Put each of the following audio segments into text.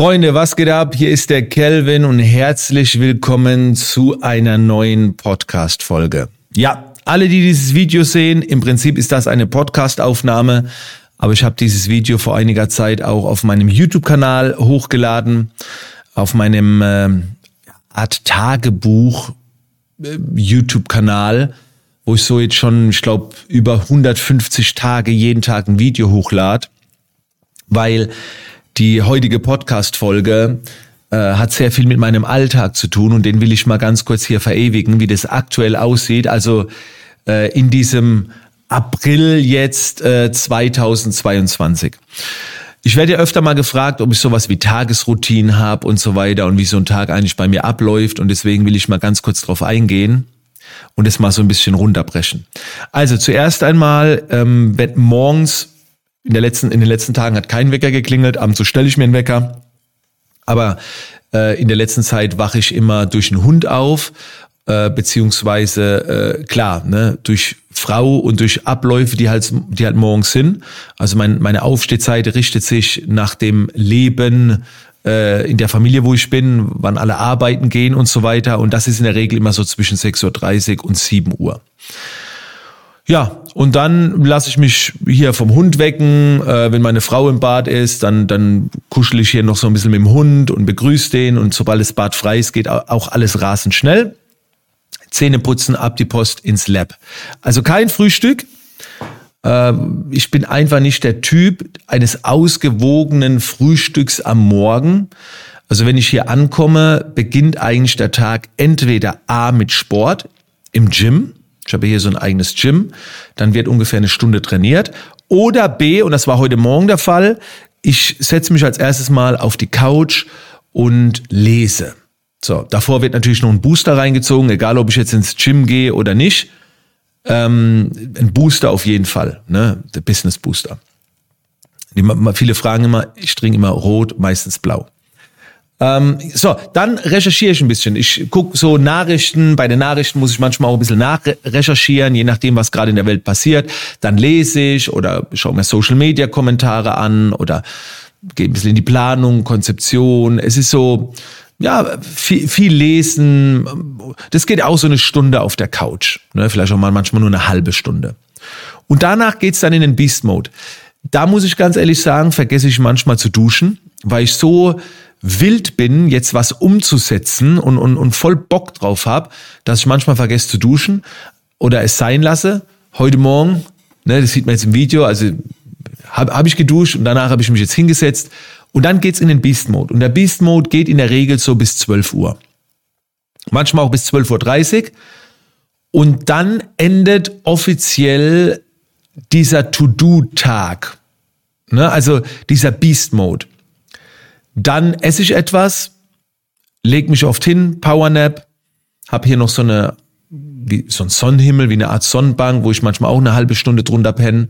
Freunde, was geht ab? Hier ist der Kelvin und herzlich willkommen zu einer neuen Podcast-Folge. Ja, alle, die dieses Video sehen, im Prinzip ist das eine Podcast-Aufnahme, aber ich habe dieses Video vor einiger Zeit auch auf meinem YouTube-Kanal hochgeladen, auf meinem äh, Art Tagebuch äh, YouTube-Kanal, wo ich so jetzt schon, ich glaube, über 150 Tage jeden Tag ein Video hochlade, weil die heutige Podcast-Folge äh, hat sehr viel mit meinem Alltag zu tun und den will ich mal ganz kurz hier verewigen, wie das aktuell aussieht. Also äh, in diesem April jetzt äh, 2022. Ich werde ja öfter mal gefragt, ob ich sowas wie Tagesroutinen habe und so weiter und wie so ein Tag eigentlich bei mir abläuft und deswegen will ich mal ganz kurz drauf eingehen und es mal so ein bisschen runterbrechen. Also zuerst einmal, ähm, morgens in, der letzten, in den letzten Tagen hat kein Wecker geklingelt, abends so stelle ich mir einen Wecker. Aber äh, in der letzten Zeit wache ich immer durch einen Hund auf, äh, beziehungsweise äh, klar, ne, durch Frau und durch Abläufe, die halt, die halt morgens sind. Also mein, meine Aufstehzeit richtet sich nach dem Leben äh, in der Familie, wo ich bin, wann alle arbeiten gehen und so weiter. Und das ist in der Regel immer so zwischen 6.30 Uhr und 7 Uhr. Ja, und dann lasse ich mich hier vom Hund wecken. Äh, wenn meine Frau im Bad ist, dann, dann kuschel ich hier noch so ein bisschen mit dem Hund und begrüße den. Und sobald das Bad frei ist, geht auch alles rasend schnell. Zähne putzen, ab die Post ins Lab. Also kein Frühstück. Äh, ich bin einfach nicht der Typ eines ausgewogenen Frühstücks am Morgen. Also wenn ich hier ankomme, beginnt eigentlich der Tag entweder A mit Sport im Gym ich habe hier so ein eigenes Gym. Dann wird ungefähr eine Stunde trainiert. Oder B, und das war heute Morgen der Fall, ich setze mich als erstes mal auf die Couch und lese. So, davor wird natürlich noch ein Booster reingezogen, egal ob ich jetzt ins Gym gehe oder nicht. Ähm, ein Booster auf jeden Fall, ne? Der Business Booster. Die, viele fragen immer, ich trinke immer rot, meistens blau. Ähm, so, dann recherchiere ich ein bisschen. Ich gucke so Nachrichten. Bei den Nachrichten muss ich manchmal auch ein bisschen nachrecherchieren, je nachdem, was gerade in der Welt passiert. Dann lese ich oder schaue mir Social-Media-Kommentare an oder gehe ein bisschen in die Planung, Konzeption. Es ist so, ja, viel, viel lesen. Das geht auch so eine Stunde auf der Couch. Ne? Vielleicht auch mal manchmal nur eine halbe Stunde. Und danach geht's dann in den Beast-Mode. Da muss ich ganz ehrlich sagen, vergesse ich manchmal zu duschen, weil ich so wild bin, jetzt was umzusetzen und, und, und voll Bock drauf habe, dass ich manchmal vergesse zu duschen oder es sein lasse. Heute Morgen, ne, das sieht man jetzt im Video, also habe hab ich geduscht und danach habe ich mich jetzt hingesetzt und dann geht's in den Beast Mode. Und der Beast Mode geht in der Regel so bis 12 Uhr. Manchmal auch bis 12.30 Uhr. Und dann endet offiziell dieser To-Do-Tag. Ne? Also dieser Beast Mode. Dann esse ich etwas, leg mich oft hin, Powernap, hab hier noch so eine wie so ein Sonnenhimmel, wie eine Art Sonnenbank, wo ich manchmal auch eine halbe Stunde drunter penne.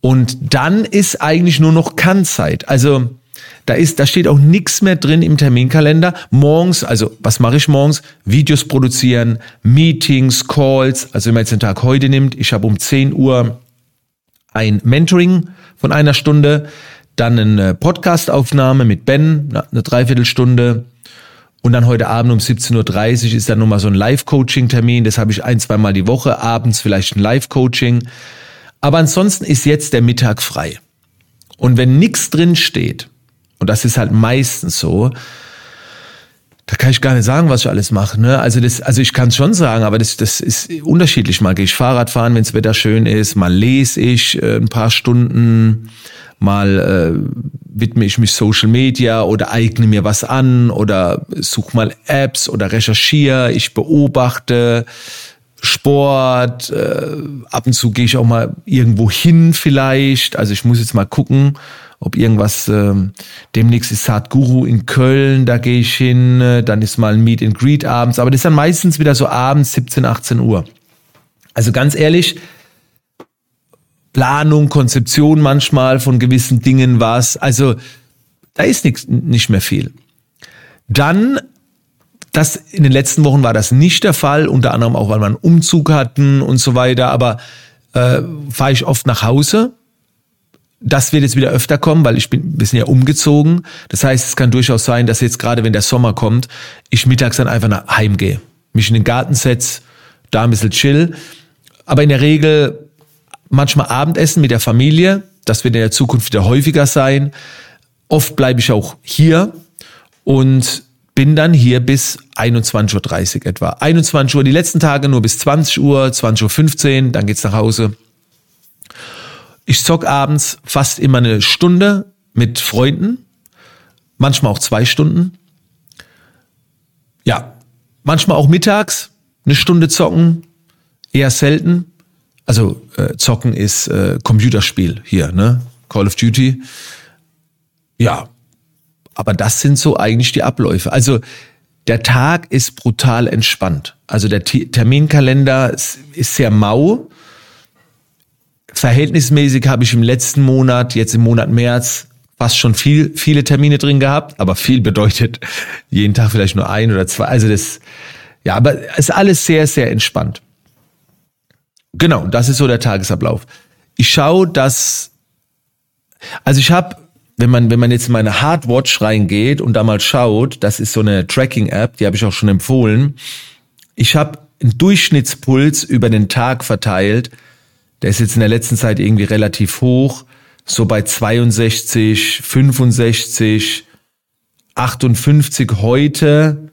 Und dann ist eigentlich nur noch Kannzeit. Also da ist, da steht auch nichts mehr drin im Terminkalender. Morgens, also was mache ich morgens? Videos produzieren, Meetings, Calls. Also wenn man jetzt den Tag heute nimmt, ich habe um 10 Uhr ein Mentoring von einer Stunde. Dann eine Podcastaufnahme mit Ben, eine Dreiviertelstunde. Und dann heute Abend um 17.30 Uhr ist dann nochmal so ein Live-Coaching-Termin. Das habe ich ein, zweimal die Woche. Abends vielleicht ein Live-Coaching. Aber ansonsten ist jetzt der Mittag frei. Und wenn nichts drin steht, und das ist halt meistens so, da kann ich gar nicht sagen, was ich alles mache. Ne? Also das, also ich kann es schon sagen, aber das, das ist unterschiedlich. Mal gehe ich Fahrrad fahren, wenn das Wetter schön ist, mal lese ich äh, ein paar Stunden, mal äh, widme ich mich Social Media oder eigne mir was an oder suche mal Apps oder recherchiere, ich beobachte Sport, äh, ab und zu gehe ich auch mal irgendwo hin vielleicht. Also ich muss jetzt mal gucken ob irgendwas, äh, demnächst ist Sadhguru in Köln, da gehe ich hin, äh, dann ist mal ein Meet and Greet abends, aber das ist dann meistens wieder so abends 17, 18 Uhr. Also ganz ehrlich, Planung, Konzeption manchmal von gewissen Dingen was, also da ist nichts, nicht mehr viel. Dann das in den letzten Wochen war das nicht der Fall, unter anderem auch, weil wir einen Umzug hatten und so weiter. Aber äh, fahre ich oft nach Hause Das wird jetzt wieder öfter kommen, weil ich bin, wir sind ja umgezogen. Das heißt, es kann durchaus sein, dass jetzt gerade, wenn der Sommer kommt, ich mittags dann einfach nach heim gehe, mich in den Garten setze, da ein bisschen chill. Aber in der Regel manchmal Abendessen mit der Familie. Das wird in der Zukunft wieder häufiger sein. Oft bleibe ich auch hier und bin dann hier bis 21.30 Uhr etwa. 21 Uhr, die letzten Tage nur bis 20 Uhr, 20.15 Uhr, dann geht's nach Hause. Ich zock abends fast immer eine Stunde mit Freunden, manchmal auch zwei Stunden. Ja, manchmal auch mittags eine Stunde zocken, eher selten. Also äh, zocken ist äh, Computerspiel hier, ne? Call of Duty. Ja, aber das sind so eigentlich die Abläufe. Also der Tag ist brutal entspannt. Also der T Terminkalender ist, ist sehr mau. Verhältnismäßig habe ich im letzten Monat, jetzt im Monat März, fast schon viel, viele Termine drin gehabt, aber viel bedeutet jeden Tag vielleicht nur ein oder zwei. Also das, ja, aber es ist alles sehr, sehr entspannt. Genau, das ist so der Tagesablauf. Ich schaue, dass, also ich habe wenn man, wenn man jetzt in meine Hardwatch reingeht und da mal schaut, das ist so eine Tracking-App, die habe ich auch schon empfohlen. Ich habe einen Durchschnittspuls über den Tag verteilt. Der ist jetzt in der letzten Zeit irgendwie relativ hoch, so bei 62, 65, 58 heute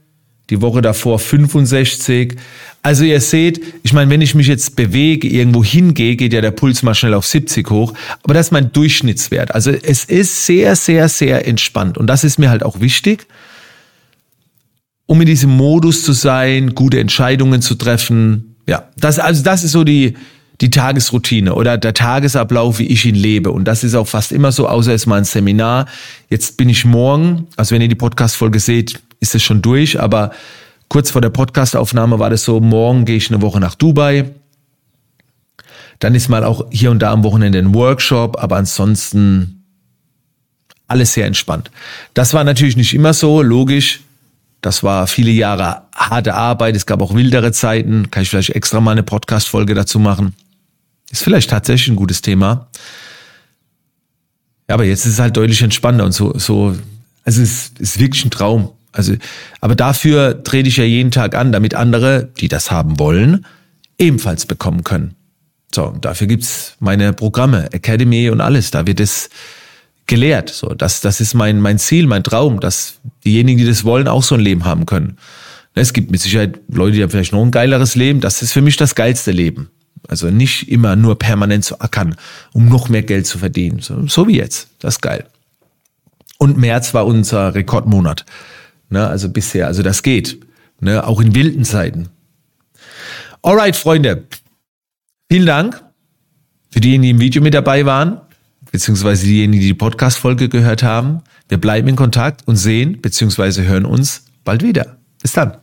die Woche davor 65. Also ihr seht, ich meine, wenn ich mich jetzt bewege, irgendwo hingehe, geht ja der Puls mal schnell auf 70 hoch. Aber das ist mein Durchschnittswert. Also es ist sehr, sehr, sehr entspannt. Und das ist mir halt auch wichtig, um in diesem Modus zu sein, gute Entscheidungen zu treffen. Ja, das, also das ist so die, die Tagesroutine oder der Tagesablauf, wie ich ihn lebe. Und das ist auch fast immer so, außer es mal ein Seminar. Jetzt bin ich morgen, also wenn ihr die Podcast-Folge seht, ist es schon durch, aber kurz vor der Podcastaufnahme war das so, morgen gehe ich eine Woche nach Dubai. Dann ist mal auch hier und da am Wochenende ein Workshop, aber ansonsten alles sehr entspannt. Das war natürlich nicht immer so, logisch. Das war viele Jahre harte Arbeit. Es gab auch wildere Zeiten. Kann ich vielleicht extra mal eine Podcast-Folge dazu machen. Ist vielleicht tatsächlich ein gutes Thema. Aber jetzt ist es halt deutlich entspannter und so, so, also es ist wirklich ein Traum. Also, aber dafür trete ich ja jeden Tag an, damit andere, die das haben wollen, ebenfalls bekommen können. So, und dafür gibt's meine Programme, Academy und alles. Da wird es gelehrt. So, das, das ist mein, mein Ziel, mein Traum, dass diejenigen, die das wollen, auch so ein Leben haben können. Es gibt mit Sicherheit Leute, die haben vielleicht noch ein geileres Leben. Das ist für mich das geilste Leben. Also nicht immer nur permanent zu ackern, um noch mehr Geld zu verdienen. So, so wie jetzt. Das ist geil. Und März war unser Rekordmonat. Ne, also bisher, also das geht. Ne, auch in wilden Zeiten. Alright, Freunde. Vielen Dank für diejenigen, die im Video mit dabei waren, beziehungsweise diejenigen, die die Podcast-Folge gehört haben. Wir bleiben in Kontakt und sehen, beziehungsweise hören uns bald wieder. Bis dann.